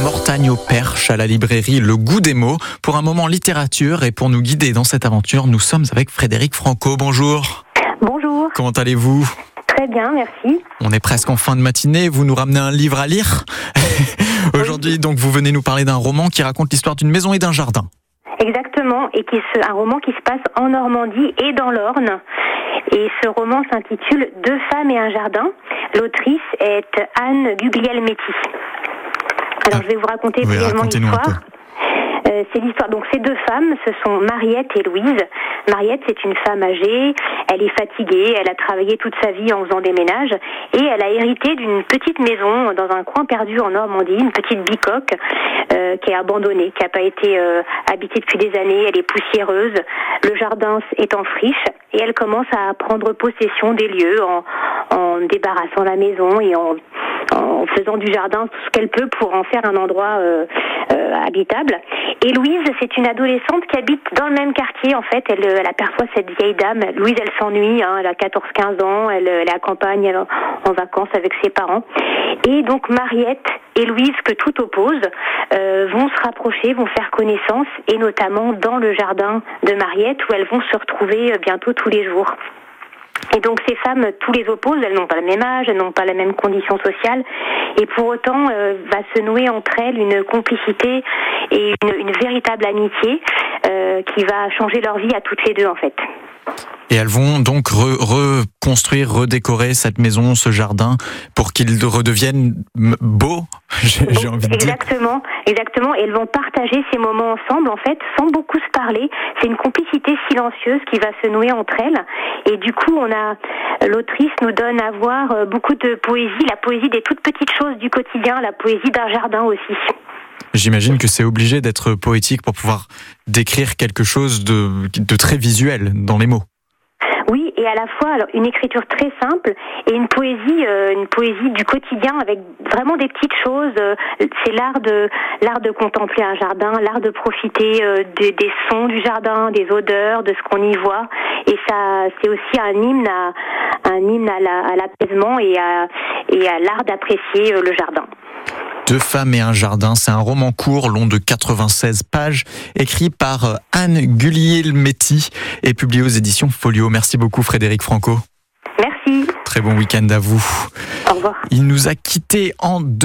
Mortagne au Perche à la librairie Le Goût des mots pour un moment littérature et pour nous guider dans cette aventure, nous sommes avec Frédéric Franco. Bonjour. Bonjour. Comment allez-vous? Très bien, merci. On est presque en fin de matinée, vous nous ramenez un livre à lire? Aujourd'hui, donc vous venez nous parler d'un roman qui raconte l'histoire d'une maison et d'un jardin. Exactement, et qui se, un roman qui se passe en Normandie et dans l'Orne. Et ce roman s'intitule Deux femmes et un jardin. L'autrice est Anne Guglielmetti. Alors je vais vous raconter Oui, brièvement l'histoire. Euh, c'est l'histoire. Donc ces deux femmes, ce sont Mariette et Louise. Mariette, c'est une femme âgée. Elle est fatiguée. Elle a travaillé toute sa vie en faisant des ménages et elle a hérité d'une petite maison dans un coin perdu en Normandie, une petite bicoque euh, qui est abandonnée, qui n'a pas été euh, habitée depuis des années. Elle est poussiéreuse. Le jardin est en friche et elle commence à prendre possession des lieux en, en débarrassant la maison et en en faisant du jardin tout ce qu'elle peut pour en faire un endroit euh, euh, habitable. Et Louise, c'est une adolescente qui habite dans le même quartier. En fait, elle, elle aperçoit cette vieille dame. Louise, elle s'ennuie. Hein, elle a 14-15 ans. Elle, est à campagne, en vacances avec ses parents. Et donc Mariette et Louise, que tout oppose, euh, vont se rapprocher, vont faire connaissance, et notamment dans le jardin de Mariette, où elles vont se retrouver euh, bientôt tous les jours. Et donc ces femmes, tous les opposent, elles n'ont pas le même âge, elles n'ont pas la même condition sociale, et pour autant euh, va se nouer entre elles une complicité et une, véritable amitié euh, qui va changer leur vie à toutes les deux en fait. Et elles vont donc re- reconstruire, redécorer cette maison, ce jardin, pour qu'il redevienne beau, j'ai j'ai envie de dire. Exactement, exactement. Et elles vont partager ces moments ensemble, en fait, sans beaucoup se parler. C'est une complicité silencieuse qui va se nouer entre elles. Et du coup, on a l'autrice nous donne à voir euh, beaucoup de poésie, la poésie des toutes petites choses du quotidien, la poésie d'un jardin aussi. J'imagine que c'est obligé d'être poétique pour pouvoir décrire quelque chose de, de très visuel dans les mots. Oui, et à la fois alors, une écriture très simple et une poésie, euh, une poésie du quotidien avec vraiment des petites choses. euh, c'est l'art de l'art de contempler un jardin, l'art de profiter euh, des, sons du jardin, des odeurs, de ce qu'on y voit. Et ça, c'est aussi un hymne à un hymne à la- à l'apaisement et à et à l'art d'apprécier le jardin. Deux femmes et un jardin, c'est un roman court, long de 96 pages, écrit par euh, Anne Guglielmetti et publié aux éditions Folio. Merci beaucoup Frédéric Franco. Merci. Très bon week-end à vous. Au revoir. Il nous a quittés en deux